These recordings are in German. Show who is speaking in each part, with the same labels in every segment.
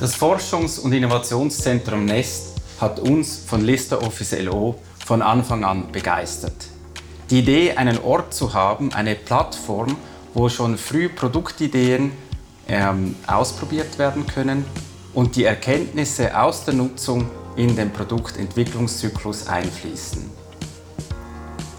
Speaker 1: Das Forschungs- und Innovationszentrum Nest hat uns von Lista Office LO von Anfang an begeistert. Die Idee, einen Ort zu haben, eine Plattform, wo schon früh Produktideen ähm, ausprobiert werden können und die Erkenntnisse aus der Nutzung in den Produktentwicklungszyklus einfließen.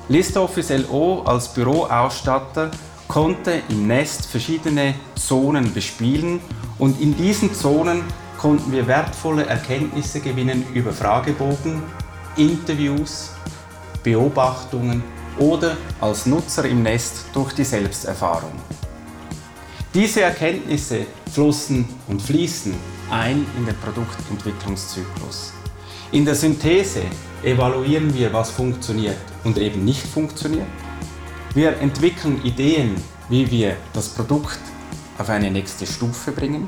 Speaker 1: ListOffice LO als Büroausstatter konnte im Nest verschiedene Zonen bespielen und in diesen Zonen konnten wir wertvolle Erkenntnisse gewinnen über Fragebogen, Interviews, Beobachtungen oder als Nutzer im Nest durch die Selbsterfahrung. Diese Erkenntnisse flossen und fließen ein in den Produktentwicklungszyklus. In der Synthese evaluieren wir, was funktioniert und eben nicht funktioniert. Wir entwickeln Ideen, wie wir das Produkt auf eine nächste Stufe bringen.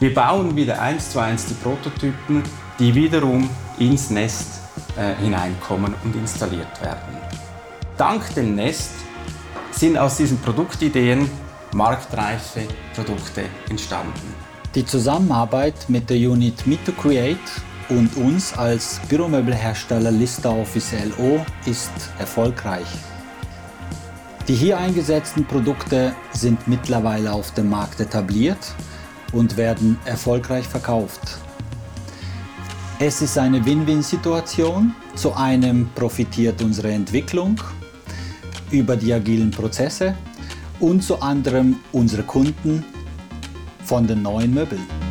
Speaker 1: Wir bauen wieder eins zu eins die Prototypen, die wiederum ins Nest äh, hineinkommen und installiert werden. Dank dem Nest sind aus diesen Produktideen marktreife Produkte entstanden.
Speaker 2: Die Zusammenarbeit mit der Unit Meet to Create und uns als Büromöbelhersteller Lista Office LO ist erfolgreich. Die hier eingesetzten Produkte sind mittlerweile auf dem Markt etabliert und werden erfolgreich verkauft. Es ist eine Win-Win-Situation. Zu einem profitiert unsere Entwicklung über die agilen Prozesse und zu anderem unsere Kunden von den neuen Möbeln.